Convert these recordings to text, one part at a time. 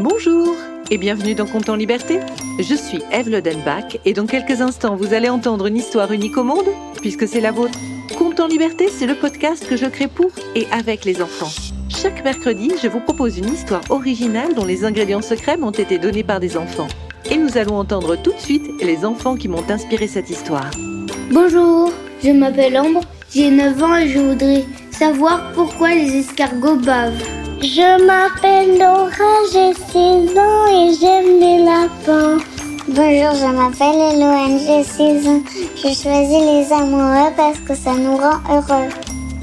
Bonjour et bienvenue dans Compte en Liberté. Je suis Eve Lodenbach et dans quelques instants vous allez entendre une histoire unique au monde puisque c'est la vôtre. Compte en Liberté, c'est le podcast que je crée pour et avec les enfants. Chaque mercredi, je vous propose une histoire originale dont les ingrédients secrets m'ont été donnés par des enfants. Et nous allons entendre tout de suite les enfants qui m'ont inspiré cette histoire. Bonjour, je m'appelle Ambre, j'ai 9 ans et je voudrais savoir pourquoi les escargots bavent. Je m'appelle Laura, j'ai 6 ans et j'aime les lapins. Bonjour, je m'appelle Eloane, j'ai 6 ans. Je choisis les amoureux parce que ça nous rend heureux.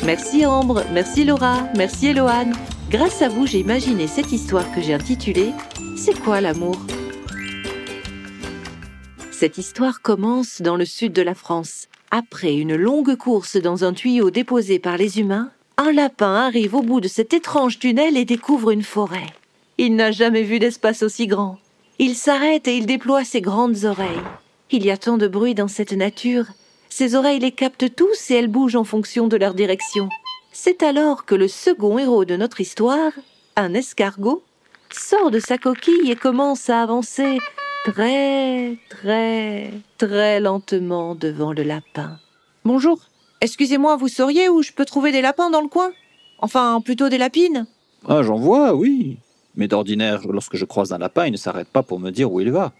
Merci Ambre, merci Laura, merci Eloane. Grâce à vous, j'ai imaginé cette histoire que j'ai intitulée C'est quoi l'amour? Cette histoire commence dans le sud de la France. Après une longue course dans un tuyau déposé par les humains, un lapin arrive au bout de cet étrange tunnel et découvre une forêt. Il n'a jamais vu d'espace aussi grand. Il s'arrête et il déploie ses grandes oreilles. Il y a tant de bruit dans cette nature. Ses oreilles les captent tous et elles bougent en fonction de leur direction. C'est alors que le second héros de notre histoire, un escargot, sort de sa coquille et commence à avancer très, très, très lentement devant le lapin. Bonjour, excusez-moi, vous sauriez où je peux trouver des lapins dans le coin? Enfin, plutôt des lapines Ah, j'en vois, oui. Mais d'ordinaire, lorsque je croise un lapin, il ne s'arrête pas pour me dire où il va.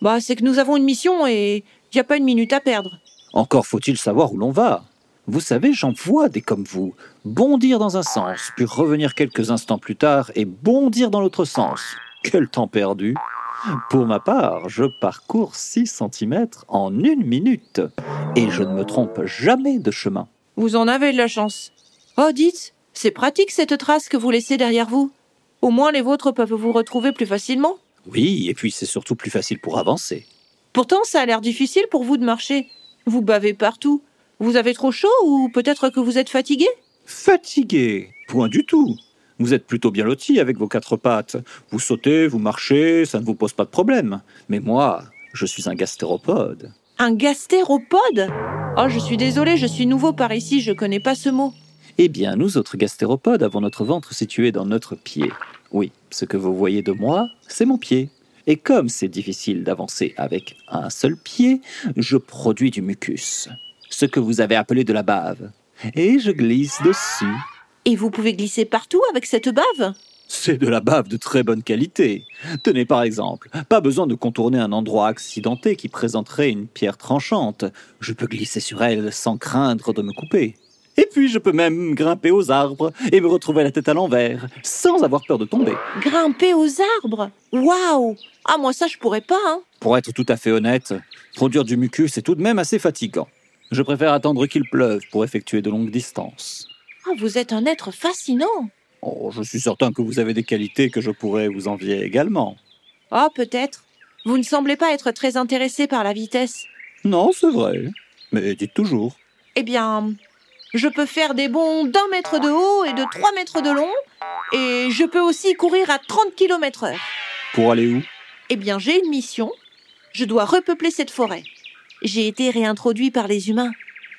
Bah, c'est que nous avons une mission et il n'y a pas une minute à perdre. Encore faut-il savoir où l'on va. Vous savez, j'en vois des comme vous. Bondir dans un sens, puis revenir quelques instants plus tard et bondir dans l'autre sens. Quel temps perdu Pour ma part, je parcours 6 cm en une minute. Et je ne me trompe jamais de chemin. Vous en avez de la chance. Oh, dites, c'est pratique cette trace que vous laissez derrière vous. Au moins les vôtres peuvent vous retrouver plus facilement. Oui, et puis c'est surtout plus facile pour avancer. Pourtant, ça a l'air difficile pour vous de marcher. Vous bavez partout. Vous avez trop chaud ou peut-être que vous êtes fatigué? Fatigué Point du tout. Vous êtes plutôt bien loti avec vos quatre pattes. Vous sautez, vous marchez, ça ne vous pose pas de problème. Mais moi, je suis un gastéropode. Un gastéropode? Oh, je suis désolé, je suis nouveau par ici, je connais pas ce mot. Eh bien, nous autres gastéropodes avons notre ventre situé dans notre pied. Oui, ce que vous voyez de moi, c'est mon pied. Et comme c'est difficile d'avancer avec un seul pied, je produis du mucus, ce que vous avez appelé de la bave. Et je glisse dessus. Et vous pouvez glisser partout avec cette bave C'est de la bave de très bonne qualité. Tenez par exemple, pas besoin de contourner un endroit accidenté qui présenterait une pierre tranchante. Je peux glisser sur elle sans craindre de me couper. Et puis je peux même grimper aux arbres et me retrouver la tête à l'envers, sans avoir peur de tomber. Grimper aux arbres? Waouh Ah, moi ça je pourrais pas, hein Pour être tout à fait honnête, produire du mucus est tout de même assez fatigant. Je préfère attendre qu'il pleuve pour effectuer de longues distances. Vous êtes un être fascinant Oh, je suis certain que vous avez des qualités que je pourrais vous envier également. Oh, peut-être. Vous ne semblez pas être très intéressé par la vitesse. Non, c'est vrai. Mais dites toujours. Eh bien, je peux faire des bonds d'un mètre de haut et de trois mètres de long, et je peux aussi courir à 30 km heure. Pour aller où? Eh bien, j'ai une mission. Je dois repeupler cette forêt. J'ai été réintroduit par les humains.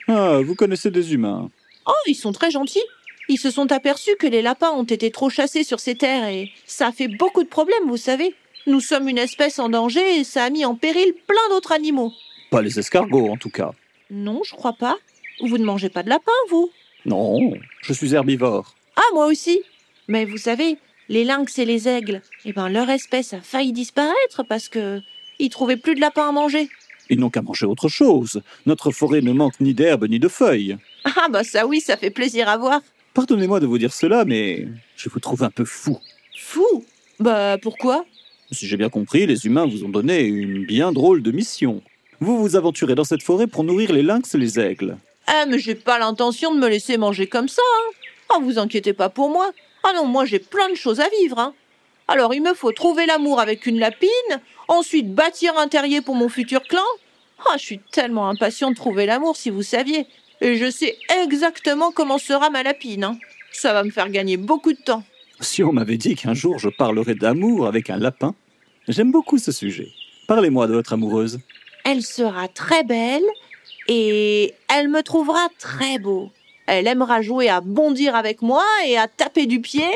Ah, vous connaissez des humains. Oh, ils sont très gentils. Ils se sont aperçus que les lapins ont été trop chassés sur ces terres et ça a fait beaucoup de problèmes, vous savez. Nous sommes une espèce en danger et ça a mis en péril plein d'autres animaux. Pas les escargots, en tout cas. Non, je crois pas. Vous ne mangez pas de lapin, vous Non, je suis herbivore. Ah, moi aussi. Mais vous savez, les lynx et les aigles, eh ben leur espèce a failli disparaître parce que ils trouvaient plus de lapins à manger. Ils n'ont qu'à manger autre chose. Notre forêt ne manque ni d'herbe ni de feuilles. Ah bah ça oui, ça fait plaisir à voir. Pardonnez-moi de vous dire cela, mais je vous trouve un peu fou. Fou? Bah pourquoi? Si j'ai bien compris, les humains vous ont donné une bien drôle de mission. Vous vous aventurez dans cette forêt pour nourrir les lynx et les aigles. Ah mais j'ai pas l'intention de me laisser manger comme ça. Hein. Ah vous inquiétez pas pour moi. Ah non, moi j'ai plein de choses à vivre. Hein. Alors il me faut trouver l'amour avec une lapine, ensuite bâtir un terrier pour mon futur clan. Ah, je suis tellement impatient de trouver l'amour si vous saviez. Et je sais exactement comment sera ma lapine. hein. Ça va me faire gagner beaucoup de temps. Si on m'avait dit qu'un jour je parlerais d'amour avec un lapin, j'aime beaucoup ce sujet. Parlez-moi de votre amoureuse. Elle sera très belle et elle me trouvera très beau. Elle aimera jouer à bondir avec moi et à taper du pied.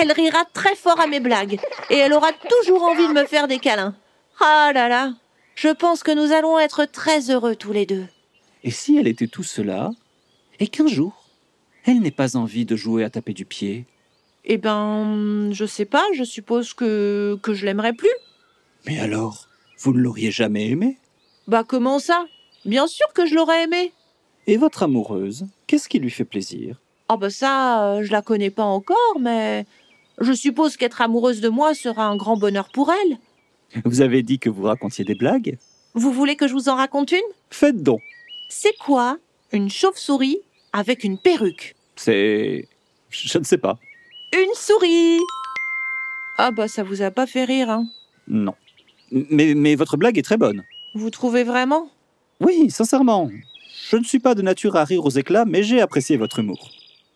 Elle rira très fort à mes blagues et elle aura toujours envie de me faire des câlins. Ah là là, je pense que nous allons être très heureux tous les deux. Et si elle était tout cela, et qu'un jour, elle n'ait pas envie de jouer à taper du pied? Eh ben, je sais pas, je suppose que, que je l'aimerais plus. Mais alors, vous ne l'auriez jamais aimée Bah comment ça? Bien sûr que je l'aurais aimé. Et votre amoureuse, qu'est-ce qui lui fait plaisir? Ah bah ça, euh, je la connais pas encore, mais je suppose qu'être amoureuse de moi sera un grand bonheur pour elle. Vous avez dit que vous racontiez des blagues? Vous voulez que je vous en raconte une? Faites donc. C'est quoi une chauve-souris avec une perruque? C'est... Je ne sais pas. Une souris Ah bah ça vous a pas fait rire, hein? Non. Mais, mais votre blague est très bonne. Vous trouvez vraiment? Oui, sincèrement. Je ne suis pas de nature à rire aux éclats, mais j'ai apprécié votre humour.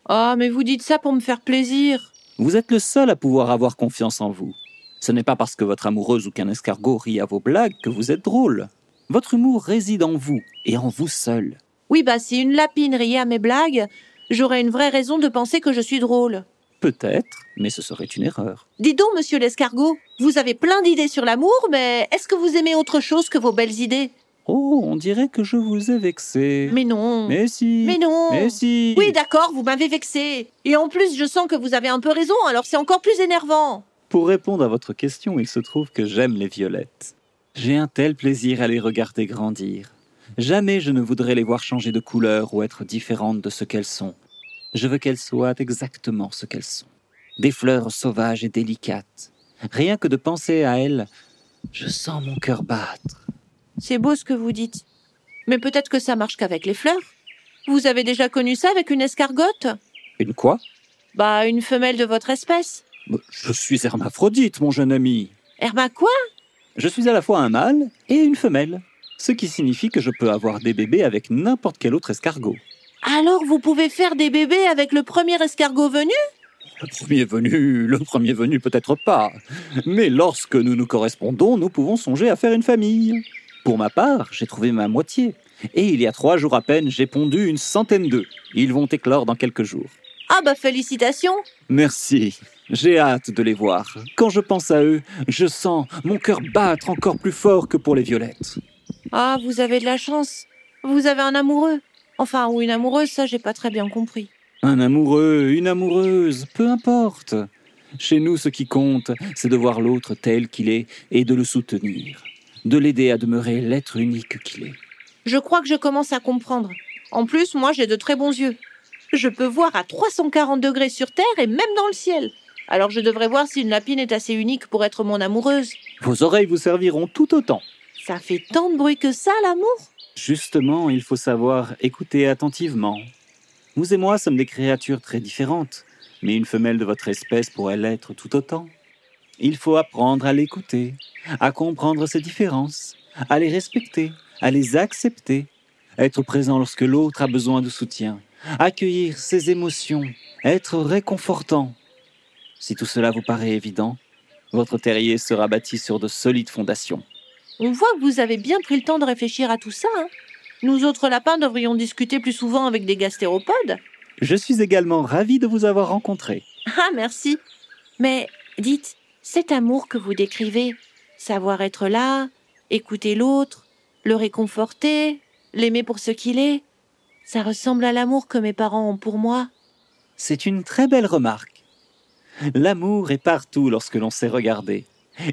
Ah mais vous dites ça pour me faire plaisir. Vous êtes le seul à pouvoir avoir confiance en vous. Ce n'est pas parce que votre amoureuse ou qu'un escargot rit à vos blagues que vous êtes drôle. Votre humour réside en vous et en vous seul. Oui bah si une lapine riait à mes blagues, j'aurais une vraie raison de penser que je suis drôle. Peut-être, mais ce serait une erreur. Dis donc, monsieur l'escargot, vous avez plein d'idées sur l'amour, mais est-ce que vous aimez autre chose que vos belles idées? Oh, on dirait que je vous ai vexé. Mais non. Mais si. Mais non. Mais si. Oui, d'accord, vous m'avez vexé. Et en plus, je sens que vous avez un peu raison, alors c'est encore plus énervant. Pour répondre à votre question, il se trouve que j'aime les violettes. J'ai un tel plaisir à les regarder grandir. Jamais je ne voudrais les voir changer de couleur ou être différentes de ce qu'elles sont. Je veux qu'elles soient exactement ce qu'elles sont. Des fleurs sauvages et délicates. Rien que de penser à elles, je sens mon cœur battre. C'est beau ce que vous dites. Mais peut-être que ça marche qu'avec les fleurs. Vous avez déjà connu ça avec une escargotte Une quoi? Bah, une femelle de votre espèce. Je suis hermaphrodite, mon jeune ami. Herma quoi? Je suis à la fois un mâle et une femelle. Ce qui signifie que je peux avoir des bébés avec n'importe quel autre escargot. Alors vous pouvez faire des bébés avec le premier escargot venu? Le premier venu, le premier venu peut-être pas. Mais lorsque nous nous correspondons, nous pouvons songer à faire une famille. Pour ma part, j'ai trouvé ma moitié. Et il y a trois jours à peine, j'ai pondu une centaine d'œufs. Ils vont éclore dans quelques jours. Ah bah félicitations Merci. J'ai hâte de les voir. Quand je pense à eux, je sens mon cœur battre encore plus fort que pour les violettes. Ah, vous avez de la chance. Vous avez un amoureux. Enfin, ou une amoureuse, ça j'ai pas très bien compris. Un amoureux, une amoureuse, peu importe. Chez nous, ce qui compte, c'est de voir l'autre tel qu'il est et de le soutenir, de l'aider à demeurer l'être unique qu'il est. Je crois que je commence à comprendre. En plus, moi j'ai de très bons yeux. Je peux voir à 340 degrés sur Terre et même dans le ciel. Alors je devrais voir si une lapine est assez unique pour être mon amoureuse. Vos oreilles vous serviront tout autant. Ça fait tant de bruit que ça, l'amour Justement, il faut savoir écouter attentivement. Vous et moi sommes des créatures très différentes, mais une femelle de votre espèce pourrait l'être tout autant. Il faut apprendre à l'écouter, à comprendre ses différences, à les respecter, à les accepter, être présent lorsque l'autre a besoin de soutien, accueillir ses émotions, être réconfortant. Si tout cela vous paraît évident, votre terrier sera bâti sur de solides fondations. On voit que vous avez bien pris le temps de réfléchir à tout ça. hein. Nous autres lapins devrions discuter plus souvent avec des gastéropodes. Je suis également ravi de vous avoir rencontré. Ah, merci. Mais dites, cet amour que vous décrivez, savoir être là, écouter l'autre, le réconforter, l'aimer pour ce qu'il est, ça ressemble à l'amour que mes parents ont pour moi. C'est une très belle remarque. L'amour est partout lorsque l'on sait regarder.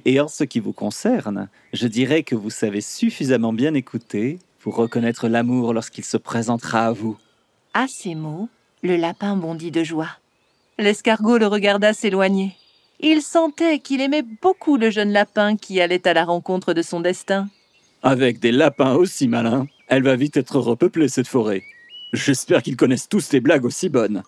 Et en ce qui vous concerne, je dirais que vous savez suffisamment bien écouter pour reconnaître l'amour lorsqu'il se présentera à vous. À ces mots, le lapin bondit de joie. L'escargot le regarda s'éloigner. Il sentait qu'il aimait beaucoup le jeune lapin qui allait à la rencontre de son destin. Avec des lapins aussi malins, elle va vite être repeuplée cette forêt. J'espère qu'ils connaissent tous des blagues aussi bonnes.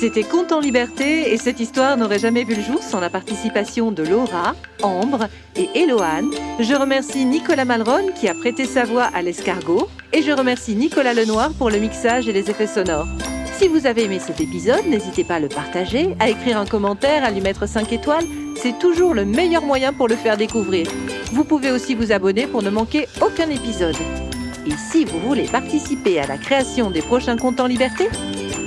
C'était Conte en liberté et cette histoire n'aurait jamais vu le jour sans la participation de Laura, Ambre et Eloane. Je remercie Nicolas Malron qui a prêté sa voix à l'escargot et je remercie Nicolas Lenoir pour le mixage et les effets sonores. Si vous avez aimé cet épisode, n'hésitez pas à le partager, à écrire un commentaire, à lui mettre 5 étoiles. C'est toujours le meilleur moyen pour le faire découvrir. Vous pouvez aussi vous abonner pour ne manquer aucun épisode. Et si vous voulez participer à la création des prochains contes en liberté,